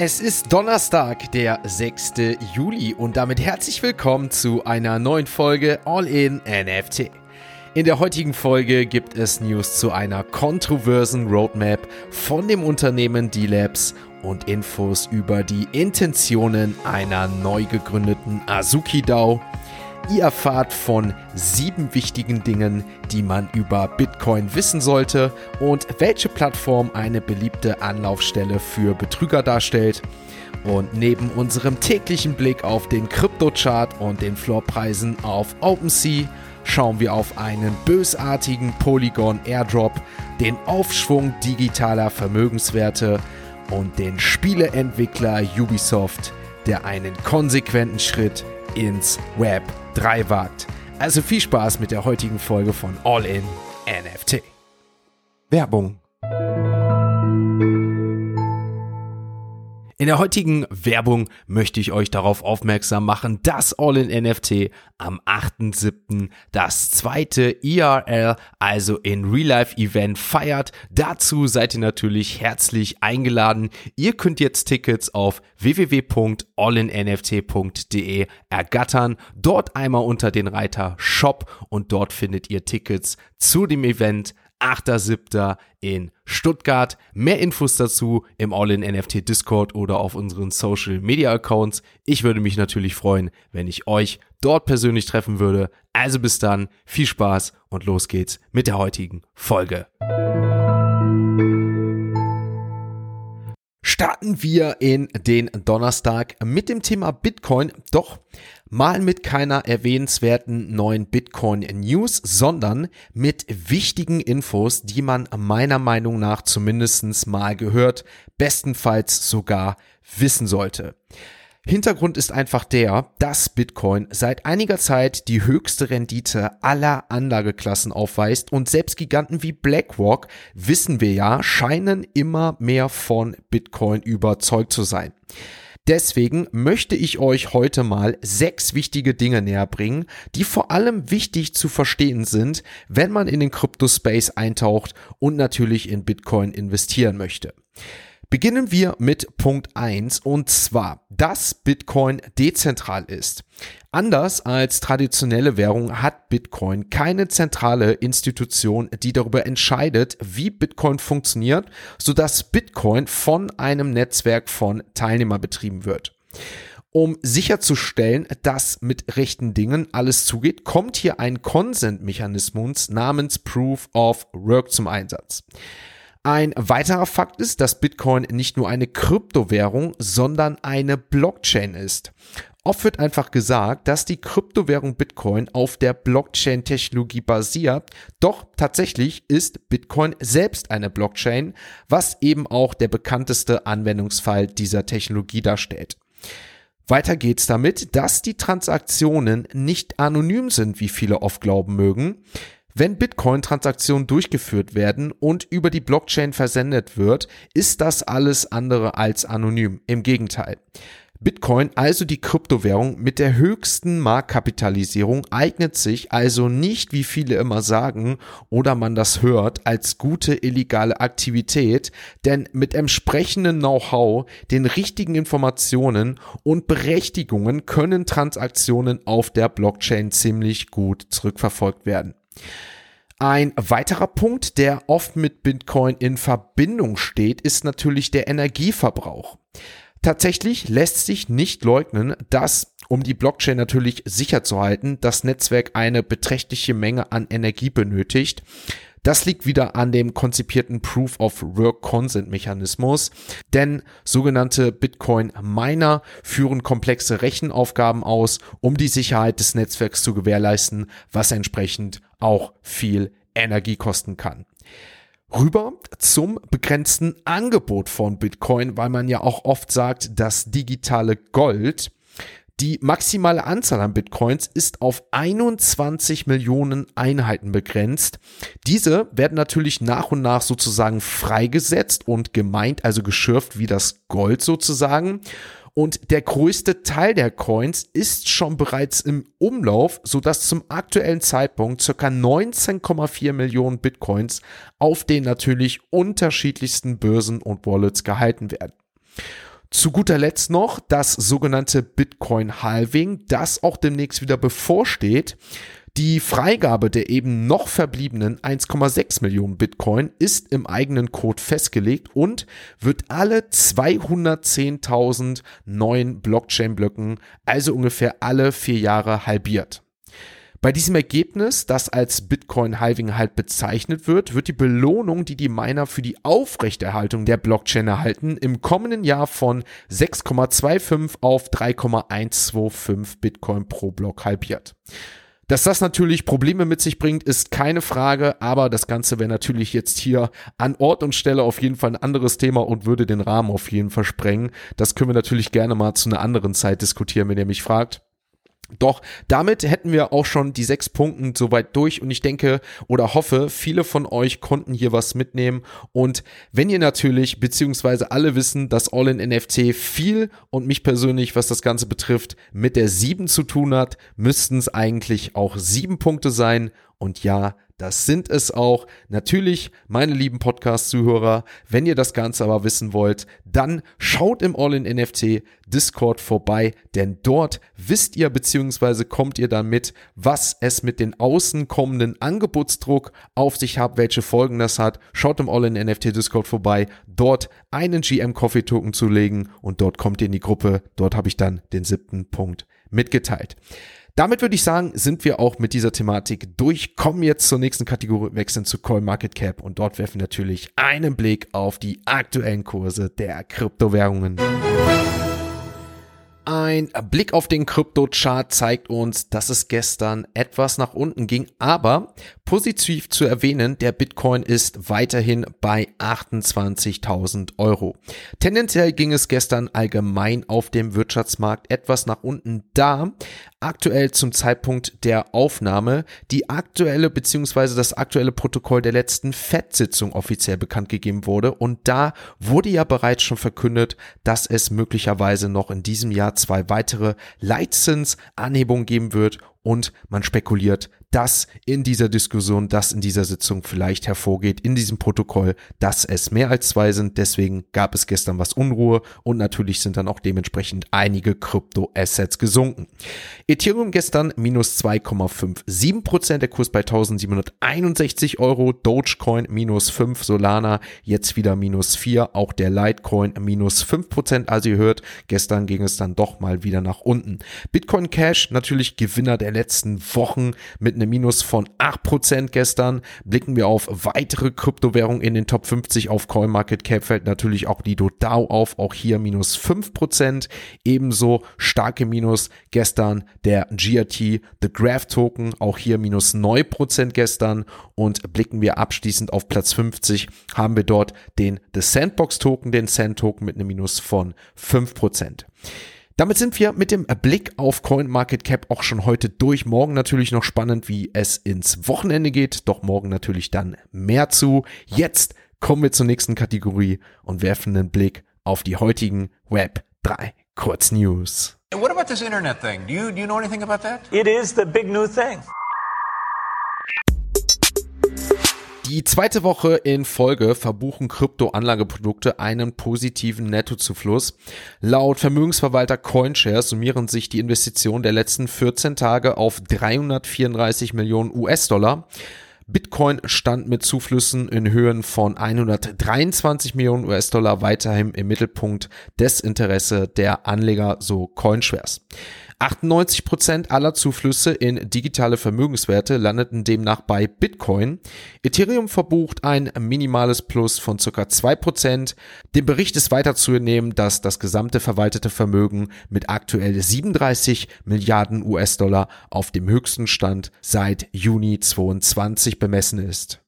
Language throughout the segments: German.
Es ist Donnerstag, der 6. Juli und damit herzlich willkommen zu einer neuen Folge All in NFT. In der heutigen Folge gibt es News zu einer kontroversen Roadmap von dem Unternehmen D-Labs und Infos über die Intentionen einer neu gegründeten Azuki DAO. Ihr erfahrt von sieben wichtigen Dingen, die man über Bitcoin wissen sollte und welche Plattform eine beliebte Anlaufstelle für Betrüger darstellt. Und neben unserem täglichen Blick auf den Kryptochart und den Floorpreisen auf OpenSea schauen wir auf einen bösartigen Polygon Airdrop, den Aufschwung digitaler Vermögenswerte und den Spieleentwickler Ubisoft, der einen konsequenten Schritt ins Web 3 wagt. Also viel Spaß mit der heutigen Folge von All in NFT. Werbung In der heutigen Werbung möchte ich euch darauf aufmerksam machen, dass All in NFT am 8.7. das zweite IRL, also in Real Life Event feiert. Dazu seid ihr natürlich herzlich eingeladen. Ihr könnt jetzt Tickets auf www.allinnft.de ergattern. Dort einmal unter den Reiter Shop und dort findet ihr Tickets zu dem Event 8.7. in Stuttgart. Mehr Infos dazu im All-in-NFT Discord oder auf unseren Social Media Accounts. Ich würde mich natürlich freuen, wenn ich euch dort persönlich treffen würde. Also bis dann, viel Spaß und los geht's mit der heutigen Folge. Starten wir in den Donnerstag mit dem Thema Bitcoin. Doch mal mit keiner erwähnenswerten neuen Bitcoin News, sondern mit wichtigen Infos, die man meiner Meinung nach zumindest mal gehört, bestenfalls sogar wissen sollte. Hintergrund ist einfach der, dass Bitcoin seit einiger Zeit die höchste Rendite aller Anlageklassen aufweist und selbst Giganten wie BlackRock, wissen wir ja, scheinen immer mehr von Bitcoin überzeugt zu sein. Deswegen möchte ich euch heute mal sechs wichtige Dinge näher bringen, die vor allem wichtig zu verstehen sind, wenn man in den Crypto-Space eintaucht und natürlich in Bitcoin investieren möchte. Beginnen wir mit Punkt eins und zwar, dass Bitcoin dezentral ist. Anders als traditionelle Währung hat Bitcoin keine zentrale Institution, die darüber entscheidet, wie Bitcoin funktioniert, sodass Bitcoin von einem Netzwerk von Teilnehmern betrieben wird. Um sicherzustellen, dass mit rechten Dingen alles zugeht, kommt hier ein Consent-Mechanismus namens Proof of Work zum Einsatz. Ein weiterer Fakt ist, dass Bitcoin nicht nur eine Kryptowährung, sondern eine Blockchain ist. Oft wird einfach gesagt, dass die Kryptowährung Bitcoin auf der Blockchain-Technologie basiert, doch tatsächlich ist Bitcoin selbst eine Blockchain, was eben auch der bekannteste Anwendungsfall dieser Technologie darstellt. Weiter geht's damit, dass die Transaktionen nicht anonym sind, wie viele oft glauben mögen. Wenn Bitcoin-Transaktionen durchgeführt werden und über die Blockchain versendet wird, ist das alles andere als anonym. Im Gegenteil. Bitcoin, also die Kryptowährung mit der höchsten Marktkapitalisierung, eignet sich also nicht, wie viele immer sagen oder man das hört, als gute illegale Aktivität, denn mit entsprechendem Know-how, den richtigen Informationen und Berechtigungen können Transaktionen auf der Blockchain ziemlich gut zurückverfolgt werden. Ein weiterer Punkt, der oft mit Bitcoin in Verbindung steht, ist natürlich der Energieverbrauch. Tatsächlich lässt sich nicht leugnen, dass, um die Blockchain natürlich sicher zu halten, das Netzwerk eine beträchtliche Menge an Energie benötigt. Das liegt wieder an dem konzipierten Proof of Work Consent Mechanismus, denn sogenannte Bitcoin Miner führen komplexe Rechenaufgaben aus, um die Sicherheit des Netzwerks zu gewährleisten, was entsprechend auch viel Energie kosten kann. Rüber zum begrenzten Angebot von Bitcoin, weil man ja auch oft sagt, das digitale Gold die maximale Anzahl an Bitcoins ist auf 21 Millionen Einheiten begrenzt. Diese werden natürlich nach und nach sozusagen freigesetzt und gemeint, also geschürft wie das Gold sozusagen. Und der größte Teil der Coins ist schon bereits im Umlauf, sodass zum aktuellen Zeitpunkt ca. 19,4 Millionen Bitcoins auf den natürlich unterschiedlichsten Börsen und Wallets gehalten werden. Zu guter Letzt noch das sogenannte Bitcoin Halving, das auch demnächst wieder bevorsteht. Die Freigabe der eben noch verbliebenen 1,6 Millionen Bitcoin ist im eigenen Code festgelegt und wird alle 210.000 neuen Blockchain-Blöcken, also ungefähr alle vier Jahre halbiert. Bei diesem Ergebnis, das als Bitcoin Halving halt bezeichnet wird, wird die Belohnung, die die Miner für die Aufrechterhaltung der Blockchain erhalten, im kommenden Jahr von 6,25 auf 3,125 Bitcoin pro Block halbiert. Dass das natürlich Probleme mit sich bringt, ist keine Frage, aber das Ganze wäre natürlich jetzt hier an Ort und Stelle auf jeden Fall ein anderes Thema und würde den Rahmen auf jeden Fall sprengen. Das können wir natürlich gerne mal zu einer anderen Zeit diskutieren, wenn ihr mich fragt. Doch damit hätten wir auch schon die sechs Punkte soweit durch und ich denke oder hoffe, viele von euch konnten hier was mitnehmen. Und wenn ihr natürlich, beziehungsweise alle wissen, dass All in NFC viel und mich persönlich, was das Ganze betrifft, mit der sieben zu tun hat, müssten es eigentlich auch sieben Punkte sein. Und ja, das sind es auch. Natürlich, meine lieben Podcast-Zuhörer, wenn ihr das Ganze aber wissen wollt, dann schaut im All-in-NFT Discord vorbei, denn dort wisst ihr bzw. kommt ihr dann mit, was es mit den außen kommenden Angebotsdruck auf sich hat, welche Folgen das hat. Schaut im All-in-NFT Discord vorbei, dort einen GM-Coffee-Token zu legen und dort kommt ihr in die Gruppe. Dort habe ich dann den siebten Punkt mitgeteilt. Damit würde ich sagen, sind wir auch mit dieser Thematik durch. Kommen jetzt zur nächsten Kategorie, wechseln zu CoinMarketCap und dort werfen wir natürlich einen Blick auf die aktuellen Kurse der Kryptowährungen. Ein Blick auf den Krypto-Chart zeigt uns, dass es gestern etwas nach unten ging, aber positiv zu erwähnen, der Bitcoin ist weiterhin bei 28.000 Euro. Tendenziell ging es gestern allgemein auf dem Wirtschaftsmarkt etwas nach unten, da aktuell zum Zeitpunkt der Aufnahme die aktuelle bzw. das aktuelle Protokoll der letzten FED-Sitzung offiziell bekannt gegeben wurde und da wurde ja bereits schon verkündet, dass es möglicherweise noch in diesem Jahr zwei weitere Leitzinsanhebungen geben wird und man spekuliert, dass in dieser Diskussion, dass in dieser Sitzung vielleicht hervorgeht, in diesem Protokoll, dass es mehr als zwei sind. Deswegen gab es gestern was Unruhe und natürlich sind dann auch dementsprechend einige Krypto-Assets gesunken. Ethereum gestern minus 2,57 Prozent, der Kurs bei 1761 Euro, Dogecoin minus 5, Solana jetzt wieder minus 4, auch der Litecoin minus 5 Prozent. Also ihr hört, gestern ging es dann doch mal wieder nach unten. Bitcoin Cash natürlich Gewinner der letzten Wochen mit einem Minus von 8% gestern. Blicken wir auf weitere Kryptowährungen in den Top 50 auf CoinMarketCap fällt natürlich auch die DAO auf, auch hier minus 5%. Ebenso starke Minus gestern der GRT, The Graph Token, auch hier minus 9% gestern. Und blicken wir abschließend auf Platz 50, haben wir dort den The Sandbox Token, den Sand Token mit einem Minus von 5%. Damit sind wir mit dem Blick auf CoinMarketCap auch schon heute durch. Morgen natürlich noch spannend, wie es ins Wochenende geht. Doch morgen natürlich dann mehr zu. Jetzt kommen wir zur nächsten Kategorie und werfen einen Blick auf die heutigen Web 3 Kurznews. What about this internet thing? Do you, do you know anything about that? It is the big new thing. Die zweite Woche in Folge verbuchen Kryptoanlageprodukte einen positiven Nettozufluss. Laut Vermögensverwalter CoinShares summieren sich die Investitionen der letzten 14 Tage auf 334 Millionen US-Dollar. Bitcoin stand mit Zuflüssen in Höhen von 123 Millionen US-Dollar weiterhin im Mittelpunkt des Interesse der Anleger, so CoinShares. 98% aller Zuflüsse in digitale Vermögenswerte landeten demnach bei Bitcoin. Ethereum verbucht ein minimales Plus von ca. 2%. Dem Bericht ist weiter zu entnehmen, dass das gesamte verwaltete Vermögen mit aktuell 37 Milliarden US-Dollar auf dem höchsten Stand seit Juni 2022 bemessen ist.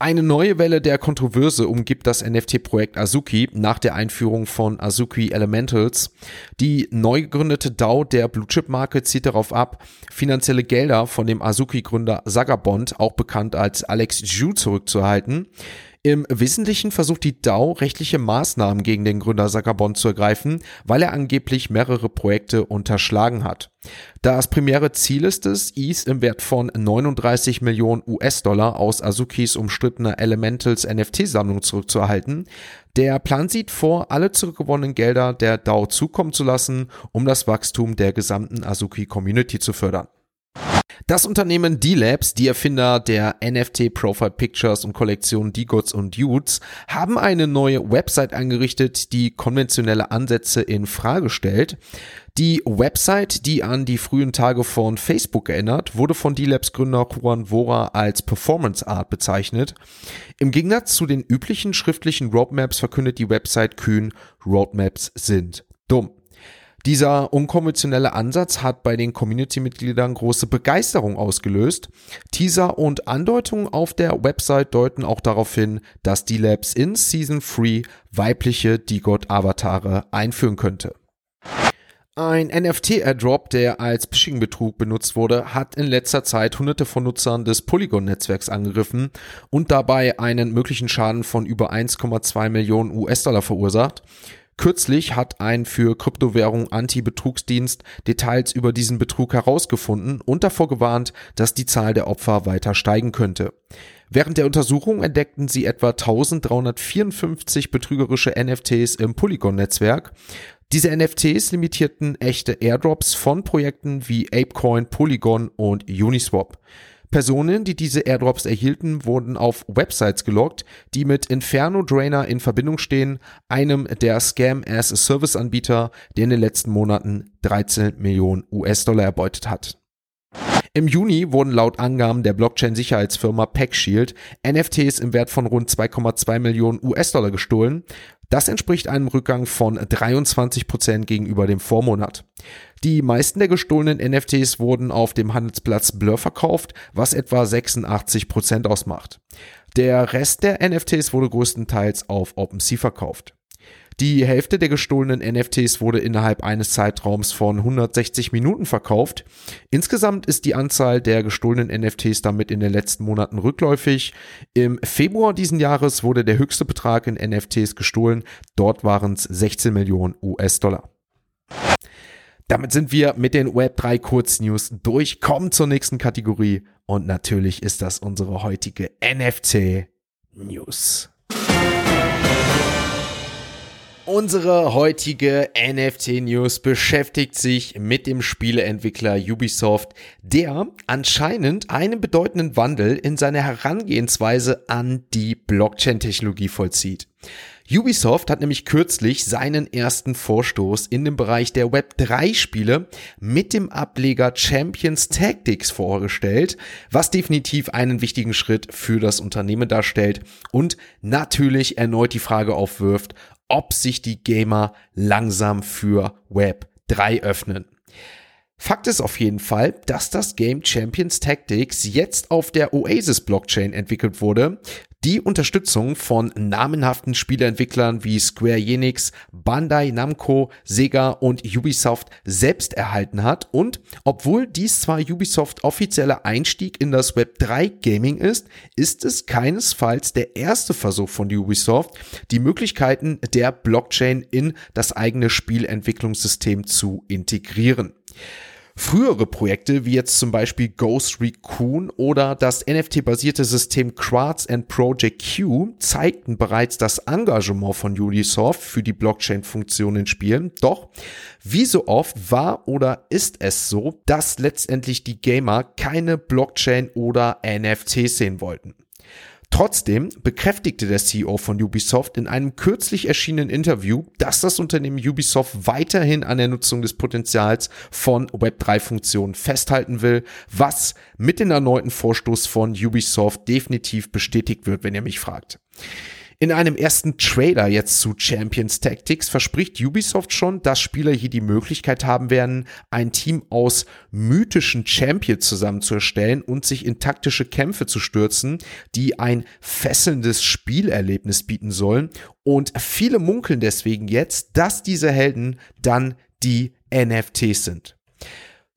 Eine neue Welle der Kontroverse umgibt das NFT-Projekt Azuki nach der Einführung von Azuki Elementals. Die neu gegründete DAO der Blue Chip Marke zieht darauf ab, finanzielle Gelder von dem Azuki-Gründer Sagabond, auch bekannt als Alex Ju, zurückzuerhalten. Im Wesentlichen versucht die DAO rechtliche Maßnahmen gegen den Gründer Zuckerbond zu ergreifen, weil er angeblich mehrere Projekte unterschlagen hat. Das primäre Ziel ist es, ETH im Wert von 39 Millionen US-Dollar aus Azukis umstrittener Elementals NFT-Sammlung zurückzuerhalten. Der Plan sieht vor, alle zurückgewonnenen Gelder der DAO zukommen zu lassen, um das Wachstum der gesamten Azuki-Community zu fördern. Das Unternehmen D-Labs, die Erfinder der NFT Profile Pictures und Kollektion D-Gods und Dudes, haben eine neue Website eingerichtet, die konventionelle Ansätze in Frage stellt. Die Website, die an die frühen Tage von Facebook erinnert, wurde von D-Labs Gründer Juan Vora als Performance Art bezeichnet. Im Gegensatz zu den üblichen schriftlichen Roadmaps verkündet die Website kühn, Roadmaps sind dumm. Dieser unkonventionelle Ansatz hat bei den Community-Mitgliedern große Begeisterung ausgelöst. Teaser und Andeutungen auf der Website deuten auch darauf hin, dass die Labs in Season 3 weibliche D-God-Avatare einführen könnte. Ein NFT-Airdrop, der als Phishing-Betrug benutzt wurde, hat in letzter Zeit hunderte von Nutzern des Polygon-Netzwerks angegriffen und dabei einen möglichen Schaden von über 1,2 Millionen US-Dollar verursacht. Kürzlich hat ein für Kryptowährung Anti-Betrugsdienst Details über diesen Betrug herausgefunden und davor gewarnt, dass die Zahl der Opfer weiter steigen könnte. Während der Untersuchung entdeckten sie etwa 1354 betrügerische NFTs im Polygon-Netzwerk. Diese NFTs limitierten echte Airdrops von Projekten wie Apecoin, Polygon und Uniswap. Personen, die diese Airdrops erhielten, wurden auf Websites gelockt, die mit Inferno Drainer in Verbindung stehen, einem der Scam-as-a-Service-Anbieter, der in den letzten Monaten 13 Millionen US-Dollar erbeutet hat. Im Juni wurden laut Angaben der Blockchain-Sicherheitsfirma PackShield NFTs im Wert von rund 2,2 Millionen US-Dollar gestohlen. Das entspricht einem Rückgang von 23 Prozent gegenüber dem Vormonat. Die meisten der gestohlenen NFTs wurden auf dem Handelsplatz Blur verkauft, was etwa 86 Prozent ausmacht. Der Rest der NFTs wurde größtenteils auf OpenSea verkauft. Die Hälfte der gestohlenen NFTs wurde innerhalb eines Zeitraums von 160 Minuten verkauft. Insgesamt ist die Anzahl der gestohlenen NFTs damit in den letzten Monaten rückläufig. Im Februar diesen Jahres wurde der höchste Betrag in NFTs gestohlen. Dort waren es 16 Millionen US-Dollar. Damit sind wir mit den Web3 Kurznews durch, kommen zur nächsten Kategorie und natürlich ist das unsere heutige NFT News. Unsere heutige NFT-News beschäftigt sich mit dem Spieleentwickler Ubisoft, der anscheinend einen bedeutenden Wandel in seiner Herangehensweise an die Blockchain-Technologie vollzieht. Ubisoft hat nämlich kürzlich seinen ersten Vorstoß in dem Bereich der Web3-Spiele mit dem Ableger Champions Tactics vorgestellt, was definitiv einen wichtigen Schritt für das Unternehmen darstellt und natürlich erneut die Frage aufwirft, ob sich die Gamer langsam für Web 3 öffnen. Fakt ist auf jeden Fall, dass das Game Champions Tactics jetzt auf der Oasis Blockchain entwickelt wurde, die Unterstützung von namenhaften Spieleentwicklern wie Square Enix, Bandai Namco, Sega und Ubisoft selbst erhalten hat und obwohl dies zwar Ubisoft offizieller Einstieg in das Web 3 Gaming ist, ist es keinesfalls der erste Versuch von Ubisoft, die Möglichkeiten der Blockchain in das eigene Spielentwicklungssystem zu integrieren. Frühere Projekte, wie jetzt zum Beispiel Ghost Recon oder das NFT-basierte System Quartz and Project Q, zeigten bereits das Engagement von Ubisoft für die Blockchain-Funktion in Spielen. Doch, wie so oft war oder ist es so, dass letztendlich die Gamer keine Blockchain oder NFTs sehen wollten. Trotzdem bekräftigte der CEO von Ubisoft in einem kürzlich erschienenen Interview, dass das Unternehmen Ubisoft weiterhin an der Nutzung des Potenzials von Web3-Funktionen festhalten will, was mit dem erneuten Vorstoß von Ubisoft definitiv bestätigt wird, wenn ihr mich fragt. In einem ersten Trailer jetzt zu Champions Tactics verspricht Ubisoft schon, dass Spieler hier die Möglichkeit haben werden, ein Team aus mythischen Champions zusammenzustellen und sich in taktische Kämpfe zu stürzen, die ein fesselndes Spielerlebnis bieten sollen. Und viele munkeln deswegen jetzt, dass diese Helden dann die NFTs sind.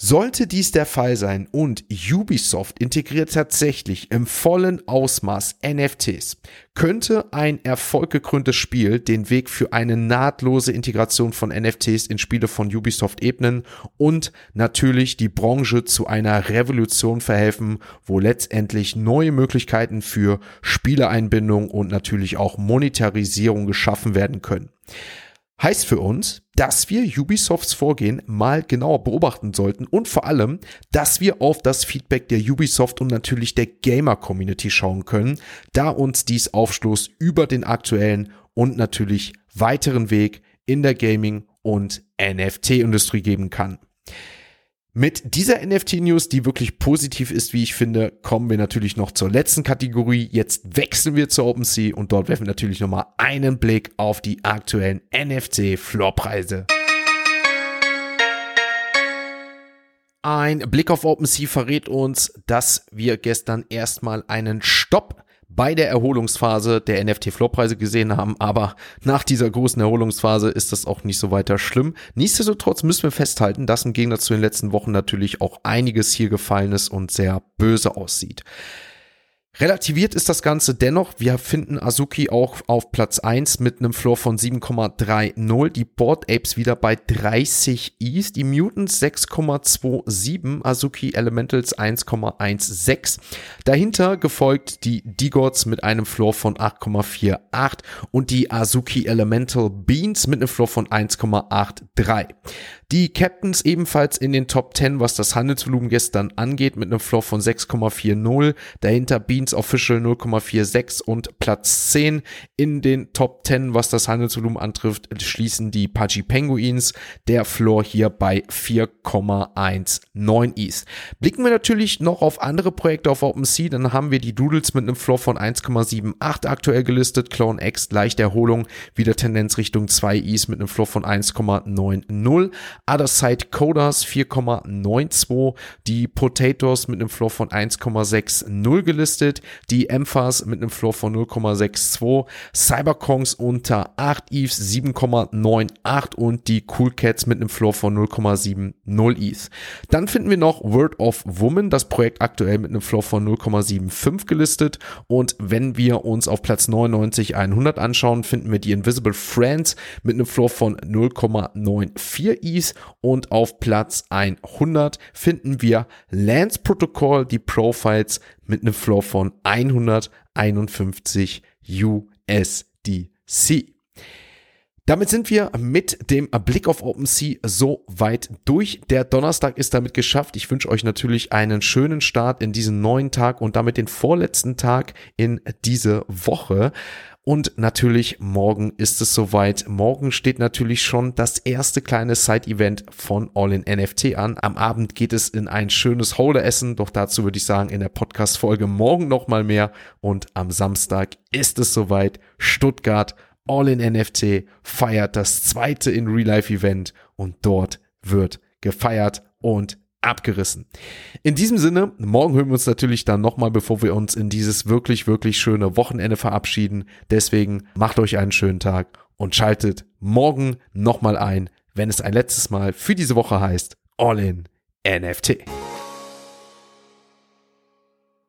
Sollte dies der Fall sein und Ubisoft integriert tatsächlich im vollen Ausmaß NFTs, könnte ein erfolggekröntes Spiel den Weg für eine nahtlose Integration von NFTs in Spiele von Ubisoft ebnen und natürlich die Branche zu einer Revolution verhelfen, wo letztendlich neue Möglichkeiten für Spieleeinbindung und natürlich auch Monetarisierung geschaffen werden können. Heißt für uns, dass wir Ubisofts Vorgehen mal genauer beobachten sollten und vor allem, dass wir auf das Feedback der Ubisoft und natürlich der Gamer-Community schauen können, da uns dies Aufschluss über den aktuellen und natürlich weiteren Weg in der Gaming- und NFT-Industrie geben kann. Mit dieser NFT-News, die wirklich positiv ist, wie ich finde, kommen wir natürlich noch zur letzten Kategorie. Jetzt wechseln wir zur OpenSea und dort werfen wir natürlich nochmal einen Blick auf die aktuellen NFC-Floorpreise. Ein Blick auf OpenSea verrät uns, dass wir gestern erstmal einen Stopp bei der Erholungsphase der NFT-Floorpreise gesehen haben, aber nach dieser großen Erholungsphase ist das auch nicht so weiter schlimm. Nichtsdestotrotz müssen wir festhalten, dass im Gegensatz zu den letzten Wochen natürlich auch einiges hier gefallen ist und sehr böse aussieht. Relativiert ist das Ganze dennoch. Wir finden Azuki auch auf Platz 1 mit einem Floor von 7,30. Die Board Apes wieder bei 30 Is. Die Mutants 6,27. Azuki Elementals 1,16. Dahinter gefolgt die D-Gods mit einem Floor von 8,48 und die Azuki Elemental Beans mit einem Floor von 1,83. Die Captains ebenfalls in den Top 10, was das Handelsvolumen gestern angeht, mit einem Floor von 6,40. Dahinter Beans Official 0,46 und Platz 10 in den Top 10, was das Handelsvolumen antrifft, schließen die Pudgy Penguins. Der Floor hier bei 4,19 ist. Blicken wir natürlich noch auf andere Projekte auf OpenSea, dann haben wir die Doodles mit einem Floor von 1,78 aktuell gelistet. Clone X leicht Erholung, wieder Tendenz Richtung 2 Is mit einem Floor von 1,90. Other Side Coders 4,92, die Potatoes mit einem Floor von 1,60 gelistet, die Emphas mit einem Floor von 0,62, Cyberkongs unter 8 Eves 7,98 und die Cool Cats mit einem Floor von 0,70 ETH. Dann finden wir noch Word of Woman, das Projekt aktuell mit einem Floor von 0,75 gelistet und wenn wir uns auf Platz 99 100 anschauen, finden wir die Invisible Friends mit einem Floor von 0,94 ETH und auf Platz 100 finden wir Lance Protocol, die Profiles mit einem Floor von 151 USDC. Damit sind wir mit dem Blick auf OpenSea so weit durch. Der Donnerstag ist damit geschafft. Ich wünsche euch natürlich einen schönen Start in diesen neuen Tag und damit den vorletzten Tag in diese Woche. Und natürlich morgen ist es soweit. Morgen steht natürlich schon das erste kleine Side-Event von All in NFT an. Am Abend geht es in ein schönes Holder-Essen. Doch dazu würde ich sagen, in der Podcast-Folge morgen nochmal mehr. Und am Samstag ist es soweit. Stuttgart All in NFT feiert das zweite in Real Life Event und dort wird gefeiert und abgerissen. In diesem Sinne, morgen hören wir uns natürlich dann nochmal, bevor wir uns in dieses wirklich, wirklich schöne Wochenende verabschieden. Deswegen macht euch einen schönen Tag und schaltet morgen nochmal ein, wenn es ein letztes Mal für diese Woche heißt All in NFT.